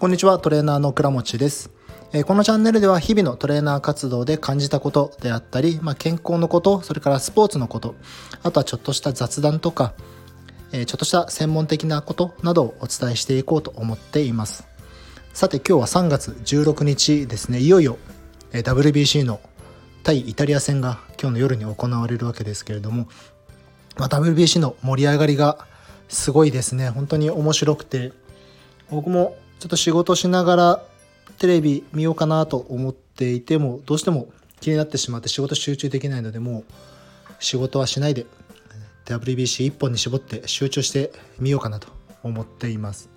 こんにちは、トレーナーの倉持です。このチャンネルでは日々のトレーナー活動で感じたことであったり、まあ、健康のこと、それからスポーツのこと、あとはちょっとした雑談とか、ちょっとした専門的なことなどをお伝えしていこうと思っています。さて今日は3月16日ですね、いよいよ WBC の対イタリア戦が今日の夜に行われるわけですけれども、まあ、WBC の盛り上がりがすごいですね。本当に面白くて、僕もちょっと仕事しながらテレビ見ようかなと思っていてもどうしても気になってしまって仕事集中できないのでもう仕事はしないで WBC 一本に絞って集中してみようかなと思っています。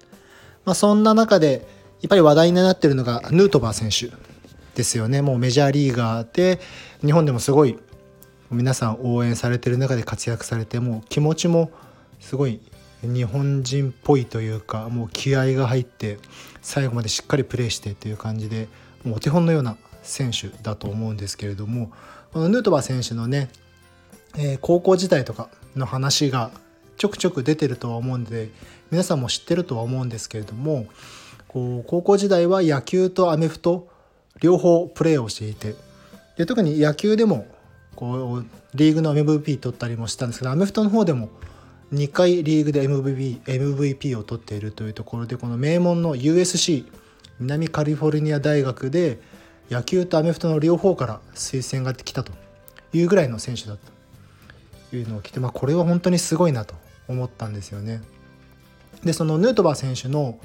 まあ、そんな中でやっぱり話題になってるのがヌートバー選手ですよね。もうメジャーリーガーで日本でもすごい皆さん応援されてる中で活躍されてもう気持ちもすごい日本人っぽいというかもう気合が入って最後までしっかりプレーしてという感じでもうお手本のような選手だと思うんですけれどもこのヌートバー選手のね、えー高校時代とかの話がちょくちょく出てるとは思うんで皆さんも知ってるとは思うんですけれどもこう高校時代は野球とアメフト両方プレーをしていてで特に野球でもこうリーグの MVP 取ったりもしたんですけどアメフトの方でも2回リーグで MVP, MVP を取っているというところでこの名門の USC 南カリフォルニア大学で野球とアメフトの両方から推薦が来たというぐらいの選手だというのを聞いて、まあ、これは本当にすごいなと思ったんですよね。でそのヌートバー選手の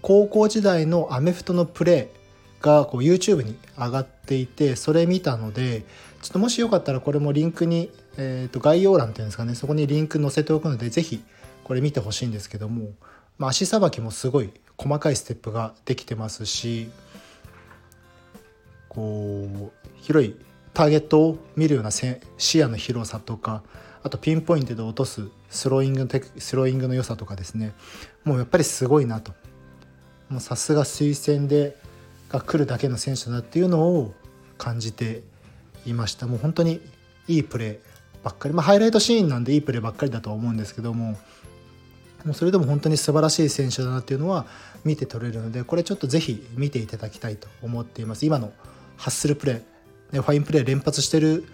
高校時代のアメフトのプレーがこう YouTube に上がっていてそれ見たのでちょっともしよかったらこれもリンクに、えー、と概要欄っていうんですかねそこにリンク載せておくのでぜひこれ見てほしいんですけども、まあ、足さばきもすごい細かいステップができてますしこう広いターゲットを見るような視野の広さとかあとピンポイントで落とすスローイングのテクスローイングの良さとかですねもうやっぱりすごいなと。もうさすが推薦でが来るだけの選手だなっていうのを感じていました。もう本当にいいプレーばっかり。まあハイライトシーンなんでいいプレーばっかりだとは思うんですけどももうそれでも本当に素晴らしい選手だなっていうのは見て取れるのでこれちょっとぜひ見ていただきたいと思っています。今のハッスルプレーでファインプレー連発してる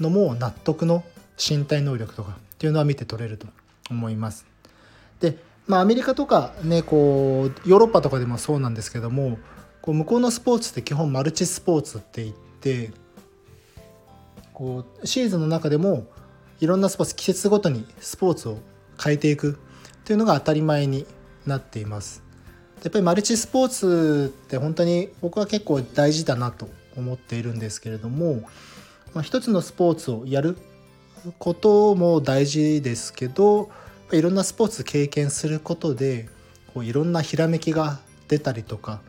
のも納得の身体能力とかっていうのは見て取れると思います。でまあアメリカとかねこうヨーロッパとかでもそうなんですけどもこう向こうのスポーツって基本マルチスポーツって言ってこうシーズンの中でもいろんなスポーツ季節ごとにスポーツを変えていくというのが当たり前になっています。やっぱりマルチスポーツって本当に僕は結構大事だなと思っているんですけれども、まあ、一つのスポーツをやることも大事ですけどいろんなスポーツ経験することでこういろんなひらめきが出たりとか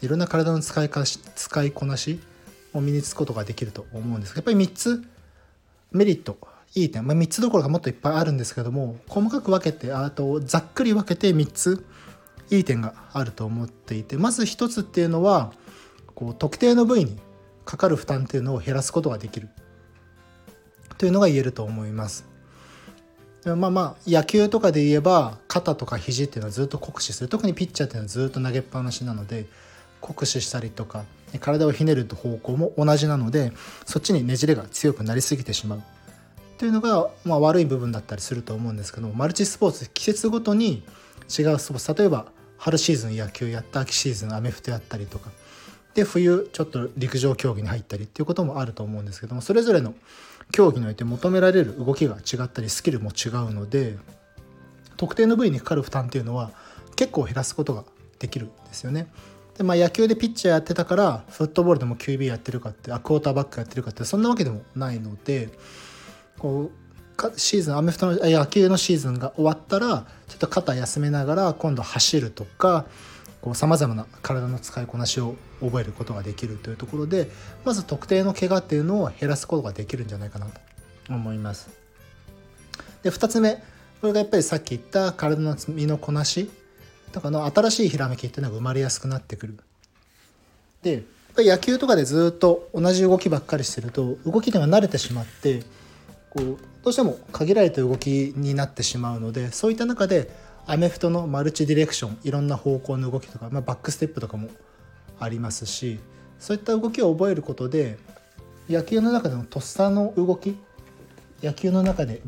いろんな体の使いかし使いこなしを身につくことができると思うんですがやっぱり3つメリットいい点、まあ、3つどころかもっといっぱいあるんですけども細かく分けてあとざっくり分けて3ついい点があると思っていてまず1つっていうのはこう特定の部位にかかる負担っていうのを減らすことができる。というのが言えると思います。まあまあ野球とかで言えば肩とか肘っていうのはずっと酷使する。特にピッチャーっていうのはずっと投げっぱなしなので酷使したりとか体をひねる方向も同じなのでそっちにねじれが強くなりすぎてしまう。というのが、まあ、悪い部分だったりすると思うんですけどマルチスポーツ季節ごとに違うスポーツ例えば春シーズン野球やった秋シーズンアメフトやったりとかで冬ちょっと陸上競技に入ったりっていうこともあると思うんですけどもそれぞれの競技において求められる動きが違ったりスキルも違うので特定の部位にかかる負担っていうのは結構減らすことができるんですよね。でまあ、野球でピッチャーやってたからフットボールでも QB やってるかってあクォーターバックやってるかってそんなわけでもないのでこうかシーズンアメフトの野球のシーズンが終わったらちょっと肩休めながら今度走るとかさまざまな体の使いこなしを覚えることができるというところでまず特定の怪我っていうのを減らすことができるんじゃないかなと思います。で2つ目これがやっぱりさっき言った体の身のこなしだから新しいひらめきっていうのが生まれやすくなってくる。で野球とかでずっと同じ動きばっかりしてると動きが慣れてしまってこうどうしても限られた動きになってしまうのでそういった中でアメフトのマルチディレクションいろんな方向の動きとか、まあ、バックステップとかもありますしそういった動きを覚えることで野球の中でのとっさの動き野球の中で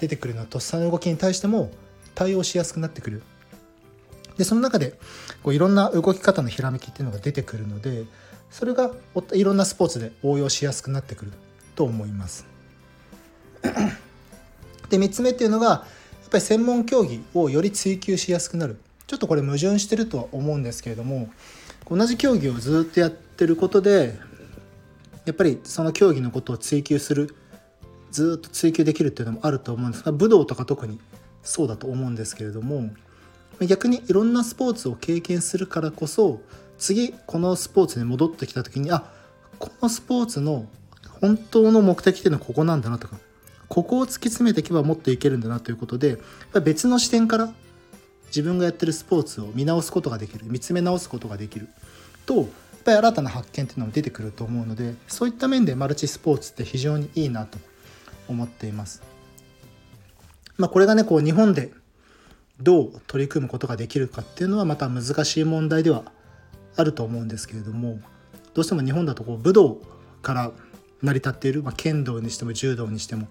出てくるのとっさの動きに対しても対応しやすくなってくるでその中でこういろんな動き方のひらめきっていうのが出てくるのでそれがいろんなスポーツで応用しやすくなってくると思います。で3つ目っていうのがやっぱり専門競技をより追求しやすくなる。ちょっとこれ矛盾してるとは思うんですけれども同じ競技をずっとやってることでやっぱりその競技のことを追求するずっと追求できるっていうのもあると思うんです。が武道とか特にそうだと思うんですけれども逆にいろんなスポーツを経験するからこそ次このスポーツに戻ってきた時にあこのスポーツの本当の目的っていうのはここなんだなとかここを突き詰めていけばもっといけるんだなということで別の視点から自分がやってるスポーツを見直すことができる見つめ直すことができるとやっぱり新たな発見っていうのも出てくると思うのでそういった面でマルチスポーツって非常にいいなと思っています。まあ、これがねこう日本でどう取り組むことができるかっていうのはまた難しい問題ではあると思うんですけれどもどうしても日本だとこう武道から成り立っている、まあ、剣道にしても柔道にしても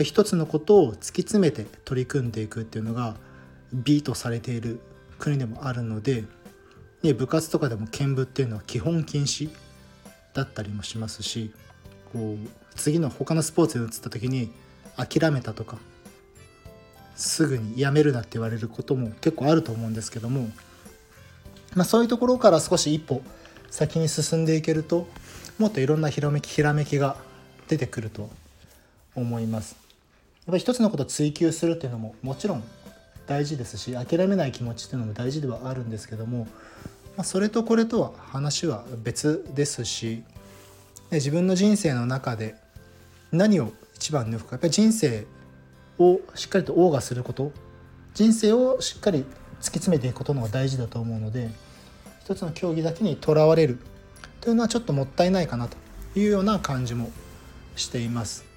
一つのことを突き詰めて取り組んでいくっていうのが美とされている国でもあるので、ね、部活とかでも剣舞っていうのは基本禁止だったりもしますしこう次の他のスポーツに移った時に諦めたとかすぐにやめるなって言われることも結構あると思うんですけども、まあ、そういうところから少し一歩先に進んでいけるともっといろんなひらめきひらめきが出てくると思います。やっぱり一つのことを追求するっていうのももちろん大事ですし諦めない気持ちっていうのも大事ではあるんですけども、まあ、それとこれとは話は別ですし自分の人生の中で何を一番抜くかやっぱり人生をしっかりと謳歌すること人生をしっかり突き詰めていくことのが大事だと思うので一つの競技だけにとらわれるというのはちょっともったいないかなというような感じもしています。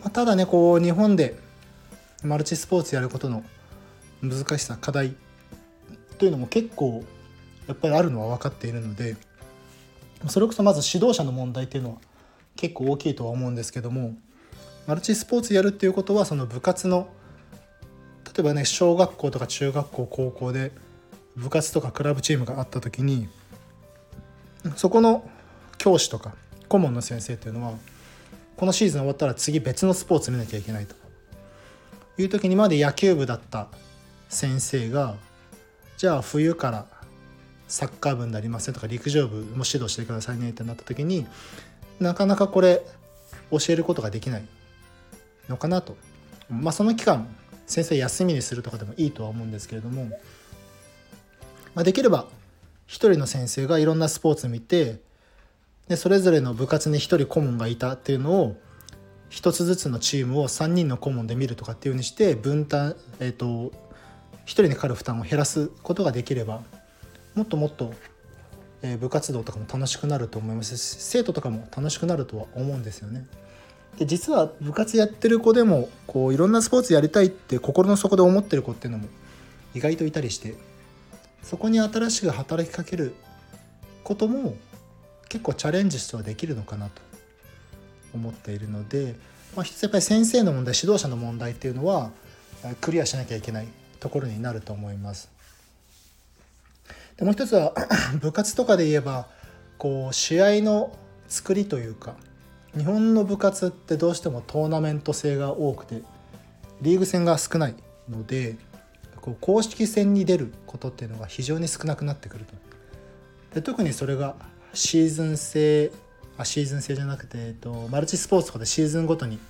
まあ、ただねこう日本でマルチスポーツやることの難しさ課題というのも結構やっぱりあるのは分かっているのでそれこそまず指導者の問題っていうのは結構大きいとは思うんですけどもマルチスポーツやるっていうことはその部活の例えばね小学校とか中学校高校で部活とかクラブチームがあった時にそこの教師とか顧問の先生っていうのはこのシーズン終わったら次別のスポーツ見なきゃいけないと。いう時にまで野球部だった先生がじゃあ冬からサッカー部になりませんとか陸上部も指導してくださいねってなった時になかなかこれ教えることができないのかなと。まあその期間先生休みにするとかでもいいとは思うんですけれども、まあ、できれば一人の先生がいろんなスポーツ見てでそれぞれの部活に一人顧問がいたっていうのを一つずつのチームを3人の顧問で見るとかっていうふうにして分担えっ、ー、と一人にかかる負担を減らすことができればもっともっと、え部活動とかも楽しくなると思いますし生徒とかも楽しくなるとは思うんですよね。で実は部活やってる子でもこういろんなスポーツやりたいって心の底で思ってる子っていうのも意外といたりしてそこに新しく働きかけることも結構チャレンジしてはできるのかなと思っているので、まあ、一つやっぱり先生の問題指導者の問題っていうのはクリアしなきゃいけないところになると思います。でもう一つは 部活とかで言えばこう試合の作りというか日本の部活ってどうしてもトーナメント性が多くてリーグ戦が少ないのでこう公式戦に出ることっていうのが非常に少なくなってくると。で特にそれがシーズン制あシーズン制じゃなくて、えっと、マルチスポーツとかでシーズンごとに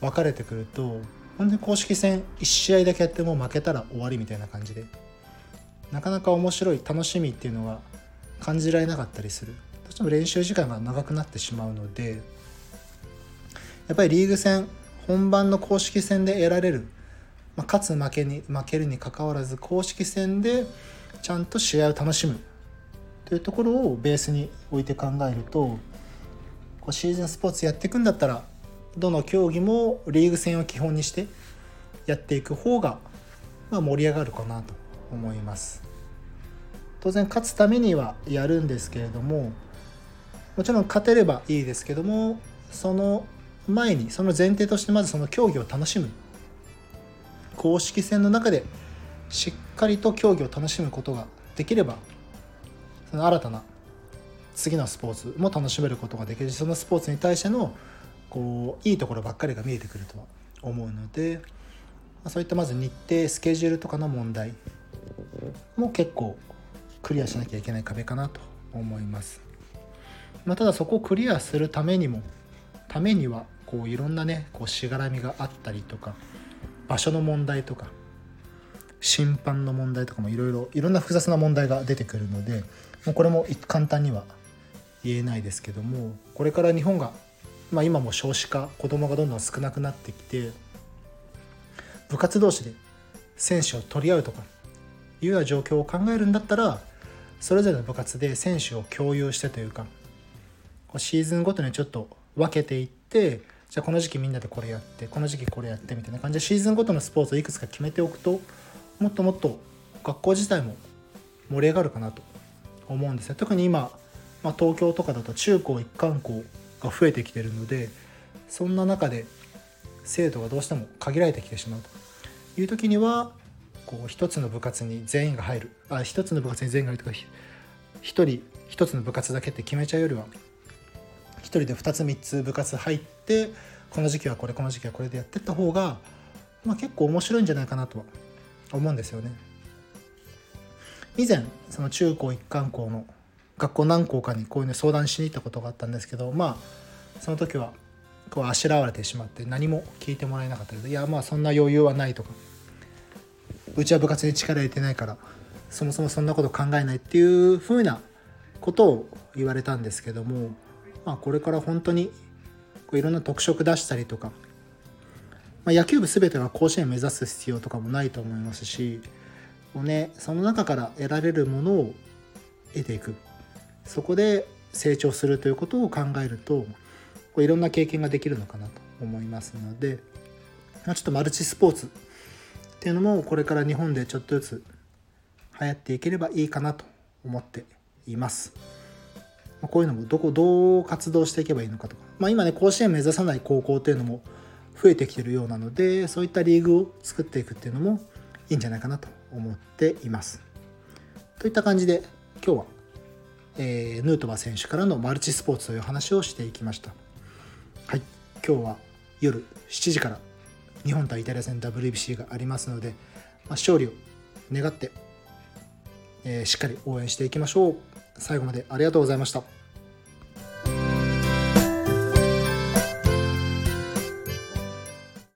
分かれてくると本当に公式戦1試合だけやっても負けたら終わりみたいな感じでなかなか面白い楽しみっていうのは感じられなかったりする。どうしても練習時間が長くなってしまうのでやっぱりリーグ戦本番の公式戦で得られる、まあ、勝つ負けに負けるにかかわらず公式戦でちゃんと試合を楽しむ。というところをベースに置いて考えるとこうシーズンスポーツやっていくんだったらどの競技もリーグ戦を基本にしてやっていく方がまあ、盛り上がるかなと思います。当然勝つためにはやるんですけれどももちろん勝てればいいですけどもその前にその前提としてまずその競技を楽しむ。公式戦の中でしっかりと競技を楽しむことができればその新たな次のスポーツも楽しめることができるしそのスポーツに対してのこういいところばっかりが見えてくるとは思うのでまそういったまず日程スケジュールとかの問題も結構クリアしなきゃいけない壁かなと思います。まあ、ただそこをクリアするためにもためにはこういろんなねこうしがらみがあったりとか場所の問題とか審判の問題とかもいろいろいろんな複雑な問題が出てくるのでもうこれも簡単には言えないですけどもこれから日本が、まあ、今も少子化子どもがどんどん少なくなってきて部活同士で選手を取り合うとかいうような状況を考えるんだったらそれぞれの部活で選手を共有してというかシーズンごとにちょっと分けていってじゃあこの時期みんなでこれやってこの時期これやってみたいな感じでシーズンごとのスポーツをいくつか決めておくともっともっと学校自体も盛り上がるかなと思うんですよ。特に今、まあ、東京とかだと中高一貫校が増えてきてるのでそんな中で生徒がどうしても限られてきてしまうと。いう時にはこう一つの部活に全員が入る。あ一つの部活に全員が入るとか一人一つの部活だけって決めちゃうよりは一人で2つ3つ部活入ってこの時期はこれこの時期はこれでやってった方が、まあ、結構面白いんじゃないかなとは思うんですよね。以前その中高一貫校の学校何校かにこういうの相談しに行ったことがあったんですけどまあその時はこうあしらわれてしまって何も聞いてもらえなかったけどいやまあそんな余裕はないとかうちは部活に力入れてないからそもそもそんなこと考えないっていうふうなことを言われたんですけども、まあ、これから本当にこういろんな特色出したりとか、まあ、野球部全てが甲子園目指す必要とかもないと思いますしをねその中から得られるものを得ていくそこで成長するということを考えるとこういろんな経験ができるのかなと思いますので、ちょっとマルチスポーツっていうのもこれから日本でちょっとずつ流行っていければいいかなと思っています。こういうのもどこどう活動していけばいいのかとか、まあ、今ね甲子園目指さない高校っていうのも増えてきてるようなのでそういったリーグを作っていくっていうのもいいんじゃないかなと思っています。といった感じで今日は、えー、ヌートバー選手からのマルチスポーツという話をしていきました。はい、今日は夜7時から日本対イタリア戦 WBC がありますので、まあ、勝利を願って、えー、しっかり応援していきましょう。最後までありがとうございました。